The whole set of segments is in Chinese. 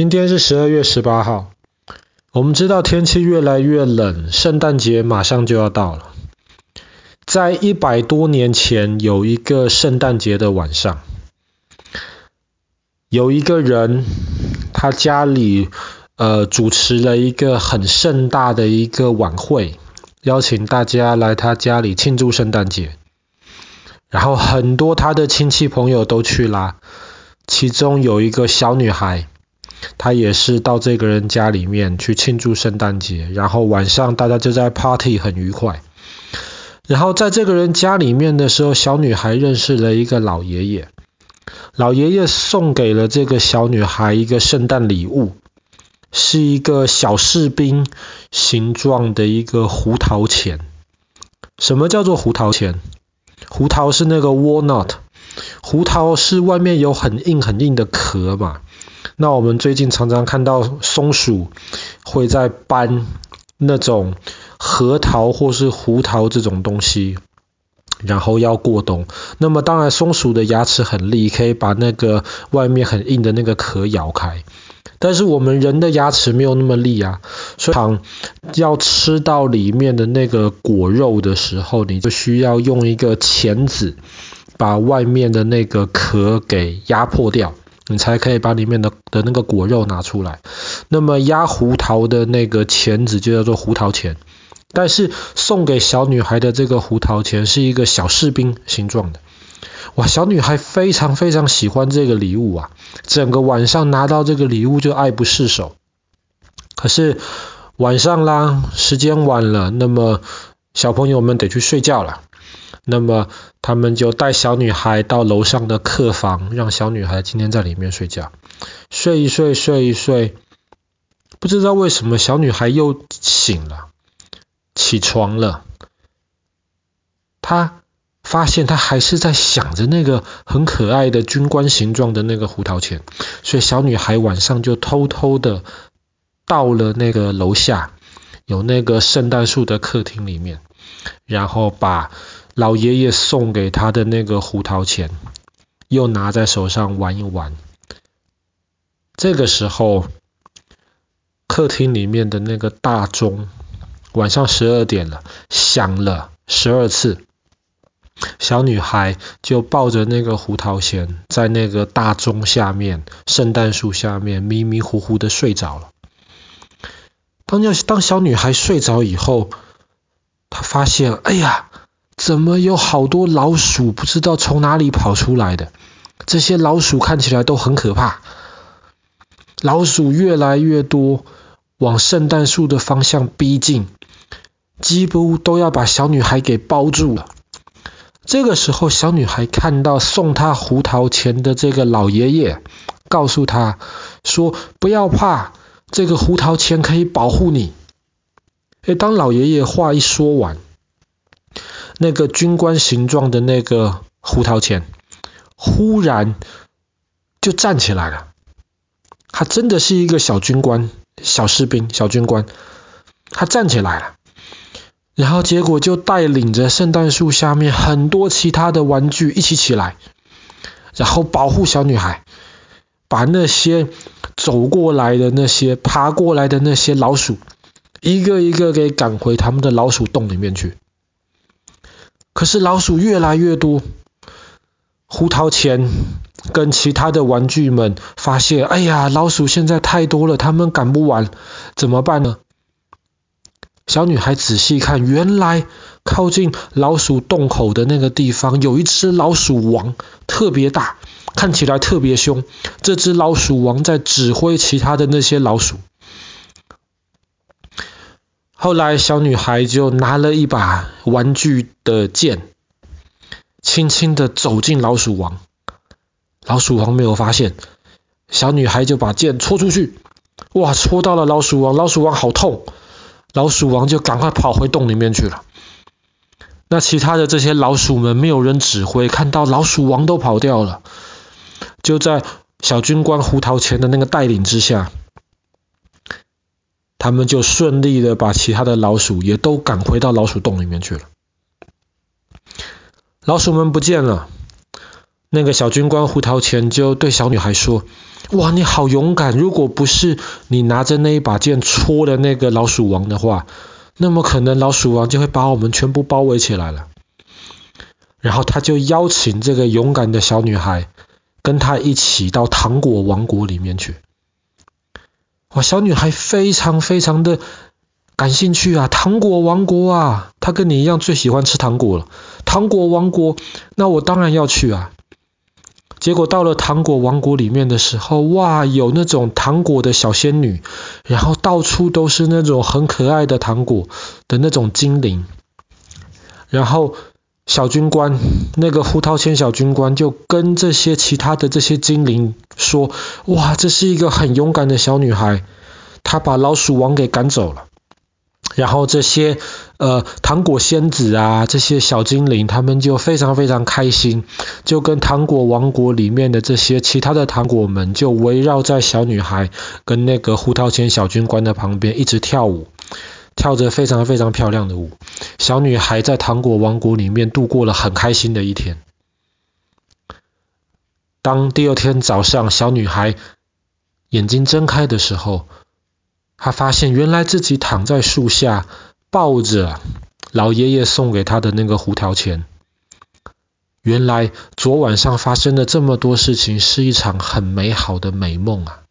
今天是十二月十八号。我们知道天气越来越冷，圣诞节马上就要到了。在一百多年前，有一个圣诞节的晚上，有一个人，他家里呃主持了一个很盛大的一个晚会，邀请大家来他家里庆祝圣诞节。然后很多他的亲戚朋友都去啦，其中有一个小女孩。他也是到这个人家里面去庆祝圣诞节，然后晚上大家就在 party 很愉快。然后在这个人家里面的时候，小女孩认识了一个老爷爷，老爷爷送给了这个小女孩一个圣诞礼物，是一个小士兵形状的一个胡桃钳。什么叫做胡桃钳？胡桃是那个 walnut，胡桃是外面有很硬很硬的壳嘛。那我们最近常常看到松鼠会在搬那种核桃或是胡桃这种东西，然后要过冬。那么当然松鼠的牙齿很利，可以把那个外面很硬的那个壳咬开。但是我们人的牙齿没有那么利啊，所以要吃到里面的那个果肉的时候，你就需要用一个钳子把外面的那个壳给压破掉。你才可以把里面的的那个果肉拿出来。那么压胡桃的那个钳子就叫做胡桃钳。但是送给小女孩的这个胡桃钳是一个小士兵形状的。哇，小女孩非常非常喜欢这个礼物啊！整个晚上拿到这个礼物就爱不释手。可是晚上啦，时间晚了，那么小朋友们得去睡觉了。那么他们就带小女孩到楼上的客房，让小女孩今天在里面睡觉，睡一睡，睡一睡，不知道为什么小女孩又醒了，起床了。她发现她还是在想着那个很可爱的军官形状的那个胡桃钳，所以小女孩晚上就偷偷的到了那个楼下，有那个圣诞树的客厅里面，然后把。老爷爷送给他的那个胡桃钳，又拿在手上玩一玩。这个时候，客厅里面的那个大钟，晚上十二点了，响了十二次。小女孩就抱着那个胡桃钳，在那个大钟下面，圣诞树下面迷迷糊糊的睡着了。当要当小女孩睡着以后，她发现，哎呀！怎么有好多老鼠不知道从哪里跑出来的？这些老鼠看起来都很可怕。老鼠越来越多，往圣诞树的方向逼近，几乎都要把小女孩给包住了。这个时候，小女孩看到送她胡桃钳的这个老爷爷，告诉她说：“不要怕，这个胡桃钳可以保护你。”诶，当老爷爷话一说完。那个军官形状的那个胡桃钳，忽然就站起来了。他真的是一个小军官、小士兵、小军官。他站起来了，然后结果就带领着圣诞树下面很多其他的玩具一起起来，然后保护小女孩，把那些走过来的那些、爬过来的那些老鼠，一个一个给赶回他们的老鼠洞里面去。可是老鼠越来越多，胡桃钳跟其他的玩具们发现，哎呀，老鼠现在太多了，他们赶不完，怎么办呢？小女孩仔细看，原来靠近老鼠洞口的那个地方有一只老鼠王，特别大，看起来特别凶。这只老鼠王在指挥其他的那些老鼠。后来，小女孩就拿了一把玩具的剑，轻轻的走进老鼠王。老鼠王没有发现，小女孩就把剑戳出去，哇，戳到了老鼠王，老鼠王好痛，老鼠王就赶快跑回洞里面去了。那其他的这些老鼠们没有人指挥，看到老鼠王都跑掉了，就在小军官胡桃钳的那个带领之下。他们就顺利的把其他的老鼠也都赶回到老鼠洞里面去了。老鼠们不见了，那个小军官胡桃钳就对小女孩说：“哇，你好勇敢！如果不是你拿着那一把剑戳了那个老鼠王的话，那么可能老鼠王就会把我们全部包围起来了。”然后他就邀请这个勇敢的小女孩跟他一起到糖果王国里面去。哇，小女孩非常非常的感兴趣啊！糖果王国啊，她跟你一样最喜欢吃糖果了。糖果王国，那我当然要去啊。结果到了糖果王国里面的时候，哇，有那种糖果的小仙女，然后到处都是那种很可爱的糖果的那种精灵，然后。小军官，那个胡桃钳小军官就跟这些其他的这些精灵说：“哇，这是一个很勇敢的小女孩，她把老鼠王给赶走了。”然后这些呃糖果仙子啊，这些小精灵，他们就非常非常开心，就跟糖果王国里面的这些其他的糖果们就围绕在小女孩跟那个胡桃钳小军官的旁边，一直跳舞。跳着非常非常漂亮的舞，小女孩在糖果王国里面度过了很开心的一天。当第二天早上，小女孩眼睛睁开的时候，她发现原来自己躺在树下，抱着老爷爷送给她的那个胡桃钳。原来昨晚上发生的这么多事情，是一场很美好的美梦啊！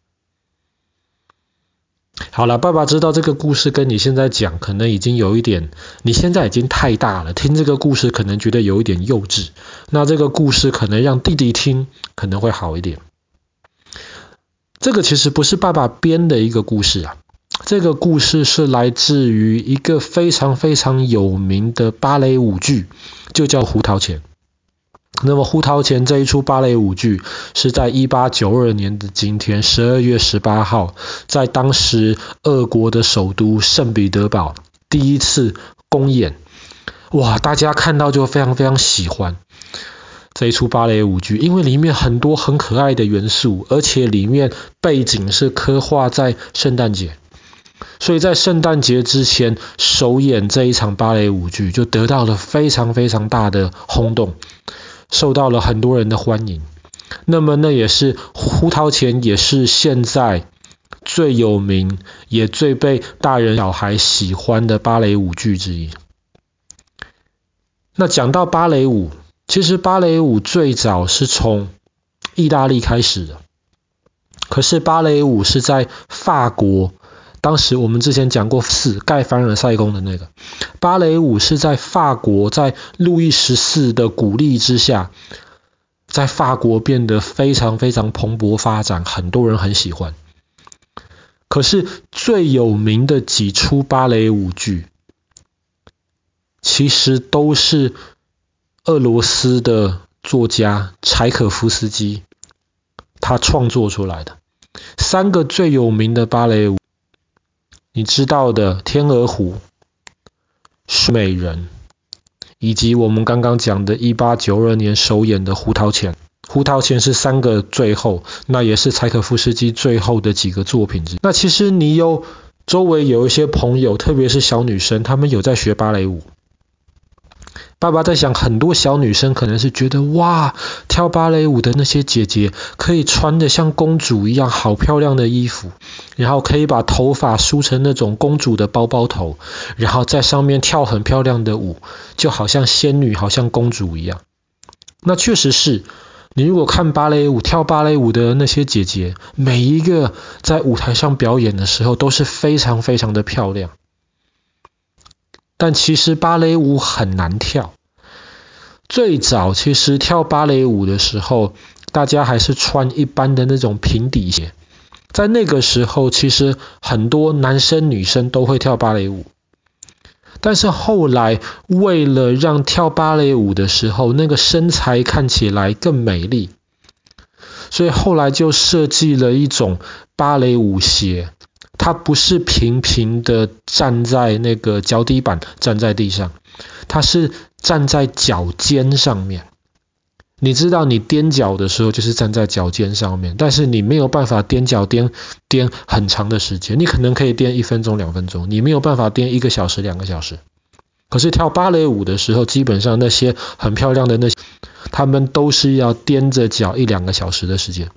好了，爸爸知道这个故事跟你现在讲可能已经有一点，你现在已经太大了，听这个故事可能觉得有一点幼稚。那这个故事可能让弟弟听可能会好一点。这个其实不是爸爸编的一个故事啊，这个故事是来自于一个非常非常有名的芭蕾舞剧，就叫《胡桃钳》。那么《胡桃钳》这一出芭蕾舞剧是在一八九二年的今天，十二月十八号，在当时俄国的首都圣彼得堡第一次公演。哇，大家看到就非常非常喜欢这一出芭蕾舞剧，因为里面很多很可爱的元素，而且里面背景是刻画在圣诞节，所以在圣诞节之前首演这一场芭蕾舞剧，就得到了非常非常大的轰动。受到了很多人的欢迎，那么那也是胡桃钳，也是现在最有名也最被大人小孩喜欢的芭蕾舞剧之一。那讲到芭蕾舞，其实芭蕾舞最早是从意大利开始的，可是芭蕾舞是在法国。当时我们之前讲过四盖凡尔赛宫的那个芭蕾舞是在法国，在路易十四的鼓励之下，在法国变得非常非常蓬勃发展，很多人很喜欢。可是最有名的几出芭蕾舞剧，其实都是俄罗斯的作家柴可夫斯基他创作出来的。三个最有名的芭蕾舞。你知道的《天鹅湖》、《睡美人》，以及我们刚刚讲的1892年首演的《胡桃钳》。《胡桃钳》是三个最后，那也是柴可夫斯基最后的几个作品。那其实你有周围有一些朋友，特别是小女生，她们有在学芭蕾舞。爸爸在想，很多小女生可能是觉得，哇，跳芭蕾舞的那些姐姐可以穿得像公主一样，好漂亮的衣服，然后可以把头发梳成那种公主的包包头，然后在上面跳很漂亮的舞，就好像仙女，好像公主一样。那确实是，你如果看芭蕾舞，跳芭蕾舞的那些姐姐，每一个在舞台上表演的时候都是非常非常的漂亮。但其实芭蕾舞很难跳。最早其实跳芭蕾舞的时候，大家还是穿一般的那种平底鞋。在那个时候，其实很多男生女生都会跳芭蕾舞。但是后来，为了让跳芭蕾舞的时候那个身材看起来更美丽，所以后来就设计了一种芭蕾舞鞋。它不是平平的站在那个脚底板，站在地上，它是站在脚尖上面。你知道，你踮脚的时候就是站在脚尖上面，但是你没有办法踮脚踮踮很长的时间。你可能可以踮一分钟、两分钟，你没有办法踮一个小时、两个小时。可是跳芭蕾舞的时候，基本上那些很漂亮的那些，他们都是要踮着脚一两个小时的时间。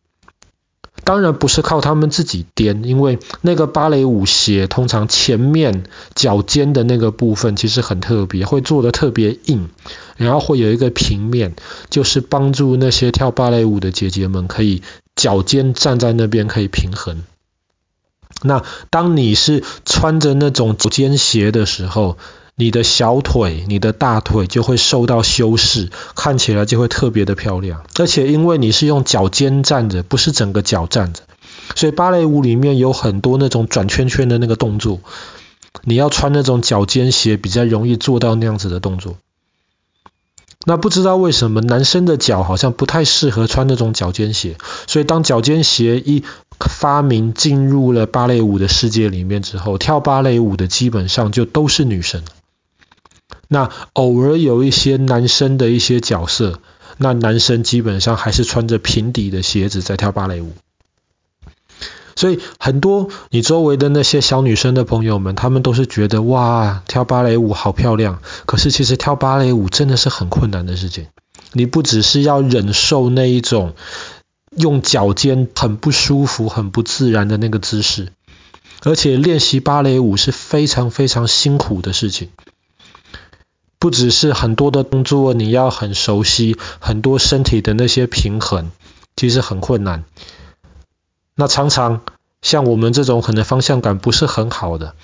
当然不是靠他们自己颠，因为那个芭蕾舞鞋通常前面脚尖的那个部分其实很特别，会做得特别硬，然后会有一个平面，就是帮助那些跳芭蕾舞的姐姐们可以脚尖站在那边可以平衡。那当你是穿着那种脚尖鞋的时候，你的小腿、你的大腿就会受到修饰，看起来就会特别的漂亮。而且因为你是用脚尖站着，不是整个脚站着，所以芭蕾舞里面有很多那种转圈圈的那个动作，你要穿那种脚尖鞋比较容易做到那样子的动作。那不知道为什么男生的脚好像不太适合穿那种脚尖鞋，所以当脚尖鞋一发明进入了芭蕾舞的世界里面之后，跳芭蕾舞的基本上就都是女生。那偶尔有一些男生的一些角色，那男生基本上还是穿着平底的鞋子在跳芭蕾舞。所以很多你周围的那些小女生的朋友们，他们都是觉得哇，跳芭蕾舞好漂亮。可是其实跳芭蕾舞真的是很困难的事情。你不只是要忍受那一种用脚尖很不舒服、很不自然的那个姿势，而且练习芭蕾舞是非常非常辛苦的事情。不只是很多的动作你要很熟悉，很多身体的那些平衡其实很困难。那常常像我们这种可能方向感不是很好的，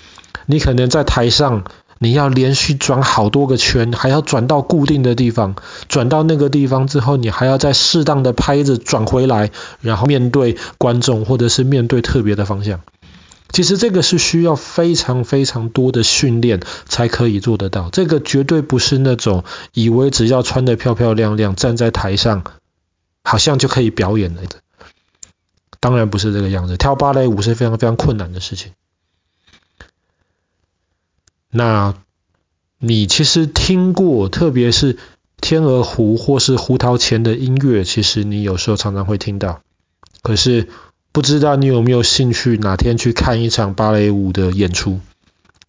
你可能在台上你要连续转好多个圈，还要转到固定的地方，转到那个地方之后，你还要在适当的拍子转回来，然后面对观众或者是面对特别的方向。其实这个是需要非常非常多的训练才可以做得到，这个绝对不是那种以为只要穿得漂漂亮亮站在台上，好像就可以表演的。当然不是这个样子，跳芭蕾舞是非常非常困难的事情。那你其实听过，特别是天鹅湖或是胡桃钳的音乐，其实你有时候常常会听到，可是。不知道你有没有兴趣哪天去看一场芭蕾舞的演出？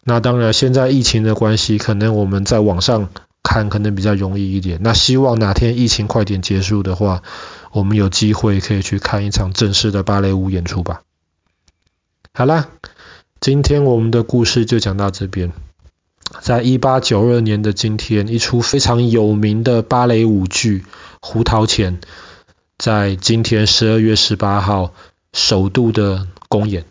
那当然，现在疫情的关系，可能我们在网上看可能比较容易一点。那希望哪天疫情快点结束的话，我们有机会可以去看一场正式的芭蕾舞演出吧。好啦，今天我们的故事就讲到这边。在一八九二年的今天，一出非常有名的芭蕾舞剧《胡桃钳》在今天十二月十八号。首都的公演，